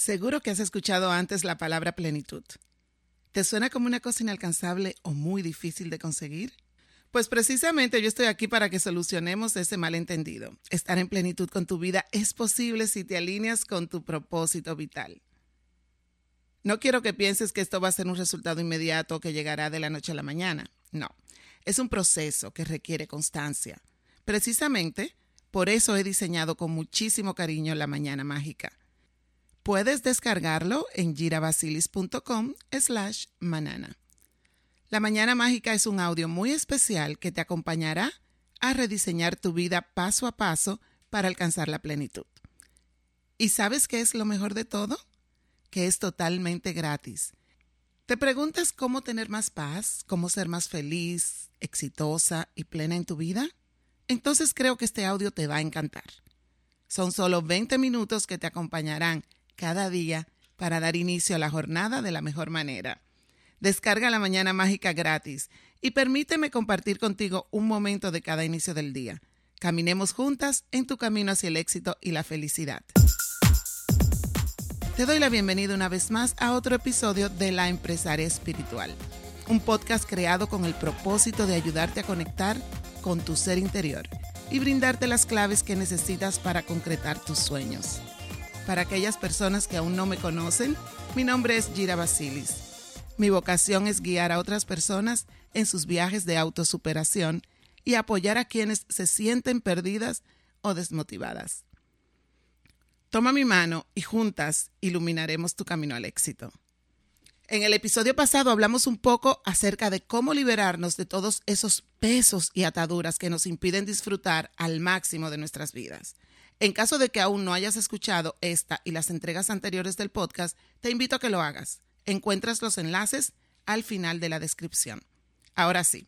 Seguro que has escuchado antes la palabra plenitud. ¿Te suena como una cosa inalcanzable o muy difícil de conseguir? Pues precisamente yo estoy aquí para que solucionemos ese malentendido. Estar en plenitud con tu vida es posible si te alineas con tu propósito vital. No quiero que pienses que esto va a ser un resultado inmediato que llegará de la noche a la mañana. No, es un proceso que requiere constancia. Precisamente por eso he diseñado con muchísimo cariño la mañana mágica Puedes descargarlo en girabasilis.com slash manana. La Mañana Mágica es un audio muy especial que te acompañará a rediseñar tu vida paso a paso para alcanzar la plenitud. ¿Y sabes qué es lo mejor de todo? Que es totalmente gratis. ¿Te preguntas cómo tener más paz, cómo ser más feliz, exitosa y plena en tu vida? Entonces creo que este audio te va a encantar. Son solo 20 minutos que te acompañarán cada día para dar inicio a la jornada de la mejor manera. Descarga la mañana mágica gratis y permíteme compartir contigo un momento de cada inicio del día. Caminemos juntas en tu camino hacia el éxito y la felicidad. Te doy la bienvenida una vez más a otro episodio de La Empresaria Espiritual, un podcast creado con el propósito de ayudarte a conectar con tu ser interior y brindarte las claves que necesitas para concretar tus sueños. Para aquellas personas que aún no me conocen, mi nombre es Gira Basilis. Mi vocación es guiar a otras personas en sus viajes de autosuperación y apoyar a quienes se sienten perdidas o desmotivadas. Toma mi mano y juntas iluminaremos tu camino al éxito. En el episodio pasado hablamos un poco acerca de cómo liberarnos de todos esos pesos y ataduras que nos impiden disfrutar al máximo de nuestras vidas. En caso de que aún no hayas escuchado esta y las entregas anteriores del podcast, te invito a que lo hagas. Encuentras los enlaces al final de la descripción. Ahora sí,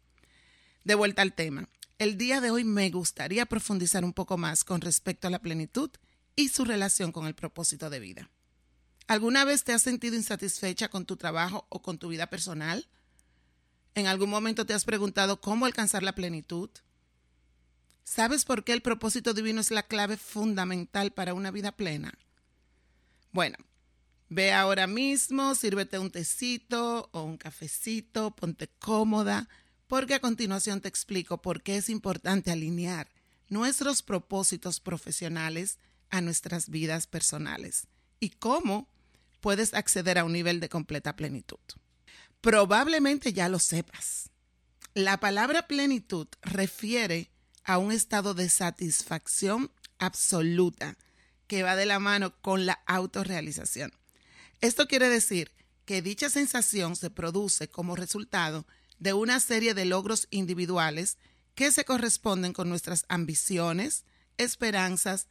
de vuelta al tema. El día de hoy me gustaría profundizar un poco más con respecto a la plenitud y su relación con el propósito de vida. ¿Alguna vez te has sentido insatisfecha con tu trabajo o con tu vida personal? ¿En algún momento te has preguntado cómo alcanzar la plenitud? ¿Sabes por qué el propósito divino es la clave fundamental para una vida plena? Bueno, ve ahora mismo, sírvete un tecito o un cafecito, ponte cómoda, porque a continuación te explico por qué es importante alinear nuestros propósitos profesionales a nuestras vidas personales y cómo puedes acceder a un nivel de completa plenitud. Probablemente ya lo sepas. La palabra plenitud refiere a un estado de satisfacción absoluta que va de la mano con la autorrealización. Esto quiere decir que dicha sensación se produce como resultado de una serie de logros individuales que se corresponden con nuestras ambiciones, esperanzas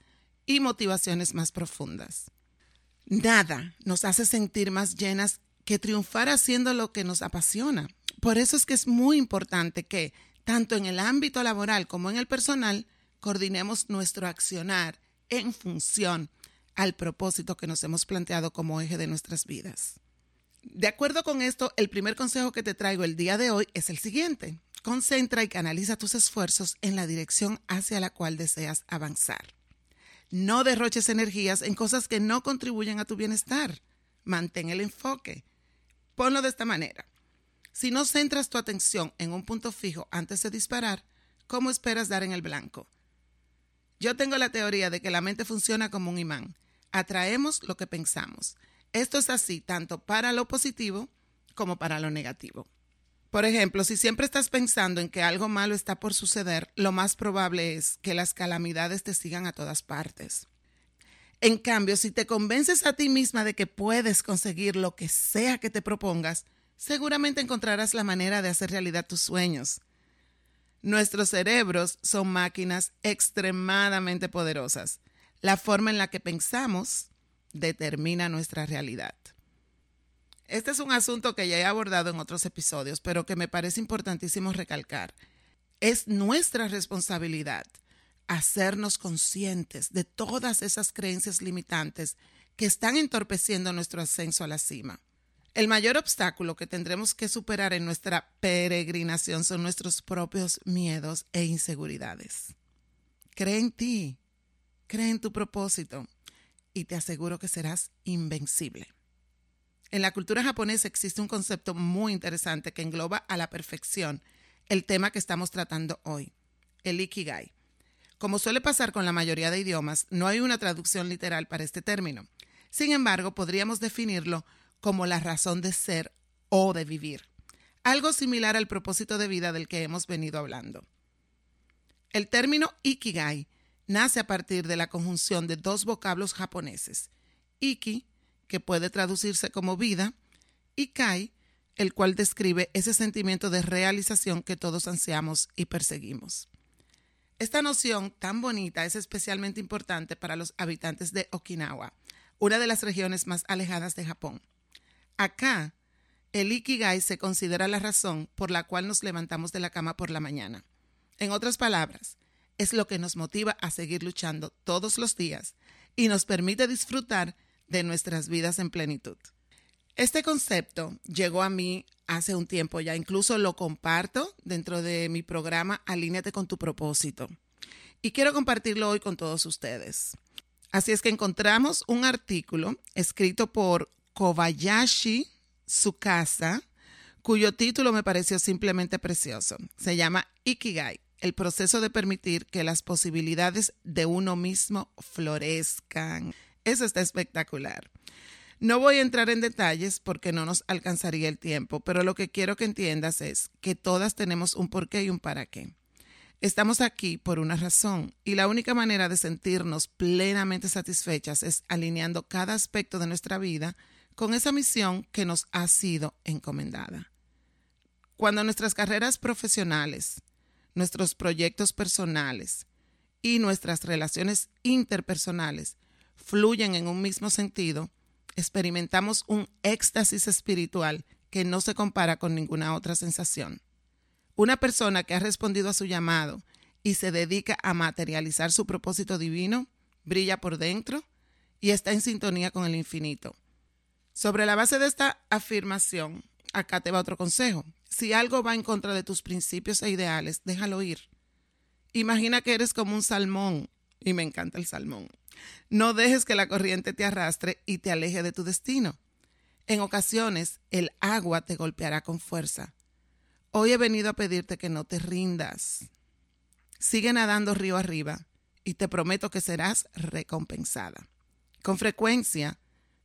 y motivaciones más profundas. Nada nos hace sentir más llenas que triunfar haciendo lo que nos apasiona. Por eso es que es muy importante que tanto en el ámbito laboral como en el personal, coordinemos nuestro accionar en función al propósito que nos hemos planteado como eje de nuestras vidas. De acuerdo con esto, el primer consejo que te traigo el día de hoy es el siguiente. Concentra y canaliza tus esfuerzos en la dirección hacia la cual deseas avanzar. No derroches energías en cosas que no contribuyen a tu bienestar. Mantén el enfoque. Ponlo de esta manera. Si no centras tu atención en un punto fijo antes de disparar, ¿cómo esperas dar en el blanco? Yo tengo la teoría de que la mente funciona como un imán. Atraemos lo que pensamos. Esto es así tanto para lo positivo como para lo negativo. Por ejemplo, si siempre estás pensando en que algo malo está por suceder, lo más probable es que las calamidades te sigan a todas partes. En cambio, si te convences a ti misma de que puedes conseguir lo que sea que te propongas, seguramente encontrarás la manera de hacer realidad tus sueños. Nuestros cerebros son máquinas extremadamente poderosas. La forma en la que pensamos determina nuestra realidad. Este es un asunto que ya he abordado en otros episodios, pero que me parece importantísimo recalcar. Es nuestra responsabilidad hacernos conscientes de todas esas creencias limitantes que están entorpeciendo nuestro ascenso a la cima. El mayor obstáculo que tendremos que superar en nuestra peregrinación son nuestros propios miedos e inseguridades. Cree en ti, cree en tu propósito y te aseguro que serás invencible. En la cultura japonesa existe un concepto muy interesante que engloba a la perfección el tema que estamos tratando hoy, el ikigai. Como suele pasar con la mayoría de idiomas, no hay una traducción literal para este término. Sin embargo, podríamos definirlo como la razón de ser o de vivir, algo similar al propósito de vida del que hemos venido hablando. El término ikigai nace a partir de la conjunción de dos vocablos japoneses, iki, que puede traducirse como vida, y kai, el cual describe ese sentimiento de realización que todos ansiamos y perseguimos. Esta noción tan bonita es especialmente importante para los habitantes de Okinawa, una de las regiones más alejadas de Japón. Acá, el Ikigai se considera la razón por la cual nos levantamos de la cama por la mañana. En otras palabras, es lo que nos motiva a seguir luchando todos los días y nos permite disfrutar de nuestras vidas en plenitud. Este concepto llegó a mí hace un tiempo ya, incluso lo comparto dentro de mi programa Alíneate con tu propósito. Y quiero compartirlo hoy con todos ustedes. Así es que encontramos un artículo escrito por Kobayashi Tsukasa, cuyo título me pareció simplemente precioso. Se llama Ikigai, el proceso de permitir que las posibilidades de uno mismo florezcan. Eso está espectacular. No voy a entrar en detalles porque no nos alcanzaría el tiempo, pero lo que quiero que entiendas es que todas tenemos un porqué y un para qué. Estamos aquí por una razón y la única manera de sentirnos plenamente satisfechas es alineando cada aspecto de nuestra vida con esa misión que nos ha sido encomendada. Cuando nuestras carreras profesionales, nuestros proyectos personales y nuestras relaciones interpersonales fluyen en un mismo sentido, experimentamos un éxtasis espiritual que no se compara con ninguna otra sensación. Una persona que ha respondido a su llamado y se dedica a materializar su propósito divino brilla por dentro y está en sintonía con el infinito. Sobre la base de esta afirmación, acá te va otro consejo. Si algo va en contra de tus principios e ideales, déjalo ir. Imagina que eres como un salmón, y me encanta el salmón, no dejes que la corriente te arrastre y te aleje de tu destino. En ocasiones el agua te golpeará con fuerza. Hoy he venido a pedirte que no te rindas. Sigue nadando río arriba y te prometo que serás recompensada. Con frecuencia,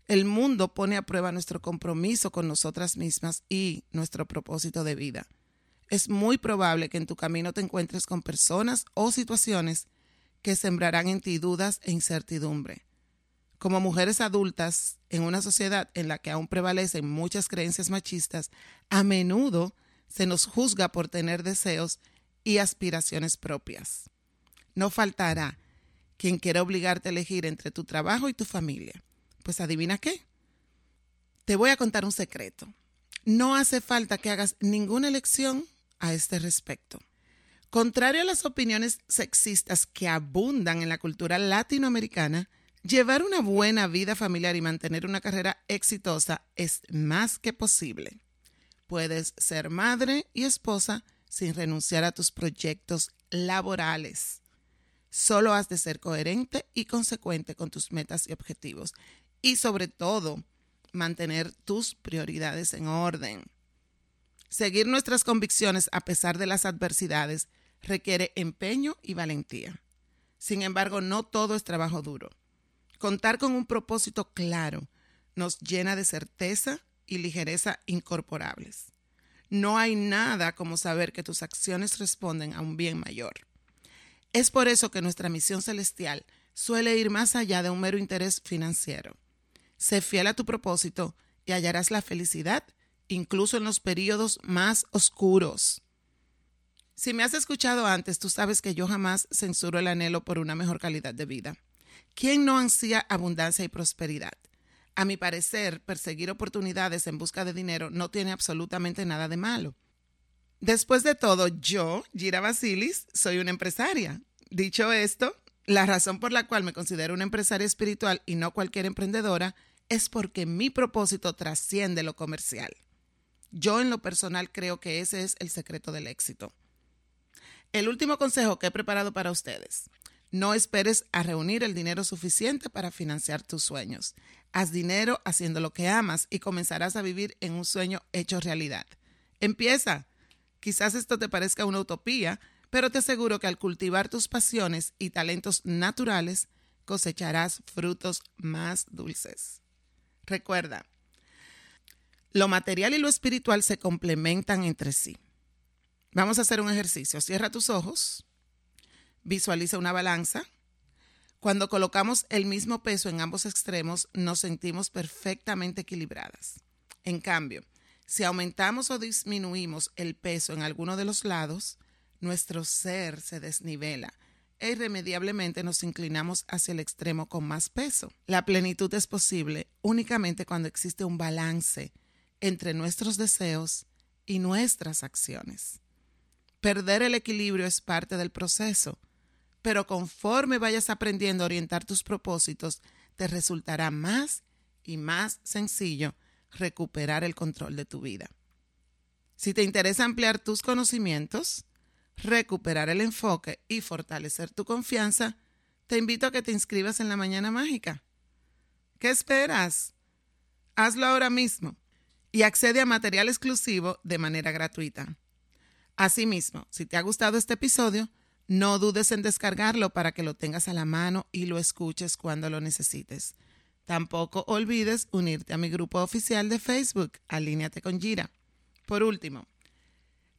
el mundo pone a prueba nuestro compromiso con nosotras mismas y nuestro propósito de vida. Es muy probable que en tu camino te encuentres con personas o situaciones que sembrarán en ti dudas e incertidumbre. Como mujeres adultas, en una sociedad en la que aún prevalecen muchas creencias machistas, a menudo se nos juzga por tener deseos y aspiraciones propias. No faltará quien quiera obligarte a elegir entre tu trabajo y tu familia. Pues adivina qué. Te voy a contar un secreto. No hace falta que hagas ninguna elección a este respecto. Contrario a las opiniones sexistas que abundan en la cultura latinoamericana, llevar una buena vida familiar y mantener una carrera exitosa es más que posible. Puedes ser madre y esposa sin renunciar a tus proyectos laborales. Solo has de ser coherente y consecuente con tus metas y objetivos. Y sobre todo, mantener tus prioridades en orden. Seguir nuestras convicciones a pesar de las adversidades requiere empeño y valentía. Sin embargo, no todo es trabajo duro. Contar con un propósito claro nos llena de certeza y ligereza incorporables. No hay nada como saber que tus acciones responden a un bien mayor. Es por eso que nuestra misión celestial suele ir más allá de un mero interés financiero. Sé fiel a tu propósito y hallarás la felicidad incluso en los periodos más oscuros. Si me has escuchado antes, tú sabes que yo jamás censuro el anhelo por una mejor calidad de vida. ¿Quién no ansía abundancia y prosperidad? A mi parecer, perseguir oportunidades en busca de dinero no tiene absolutamente nada de malo. Después de todo, yo, Gira Basilis, soy una empresaria. Dicho esto, la razón por la cual me considero una empresaria espiritual y no cualquier emprendedora es porque mi propósito trasciende lo comercial. Yo en lo personal creo que ese es el secreto del éxito. El último consejo que he preparado para ustedes. No esperes a reunir el dinero suficiente para financiar tus sueños. Haz dinero haciendo lo que amas y comenzarás a vivir en un sueño hecho realidad. Empieza. Quizás esto te parezca una utopía, pero te aseguro que al cultivar tus pasiones y talentos naturales, cosecharás frutos más dulces. Recuerda, lo material y lo espiritual se complementan entre sí. Vamos a hacer un ejercicio. Cierra tus ojos, visualiza una balanza. Cuando colocamos el mismo peso en ambos extremos, nos sentimos perfectamente equilibradas. En cambio, si aumentamos o disminuimos el peso en alguno de los lados, nuestro ser se desnivela e irremediablemente nos inclinamos hacia el extremo con más peso. La plenitud es posible únicamente cuando existe un balance entre nuestros deseos y nuestras acciones. Perder el equilibrio es parte del proceso, pero conforme vayas aprendiendo a orientar tus propósitos, te resultará más y más sencillo recuperar el control de tu vida. Si te interesa ampliar tus conocimientos, recuperar el enfoque y fortalecer tu confianza, te invito a que te inscribas en la Mañana Mágica. ¿Qué esperas? Hazlo ahora mismo y accede a material exclusivo de manera gratuita. Asimismo, si te ha gustado este episodio, no dudes en descargarlo para que lo tengas a la mano y lo escuches cuando lo necesites. Tampoco olvides unirte a mi grupo oficial de Facebook, Alíneate con Gira. Por último,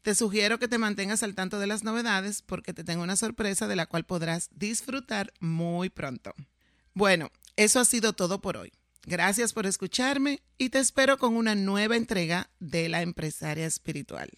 te sugiero que te mantengas al tanto de las novedades porque te tengo una sorpresa de la cual podrás disfrutar muy pronto. Bueno, eso ha sido todo por hoy. Gracias por escucharme y te espero con una nueva entrega de la empresaria espiritual.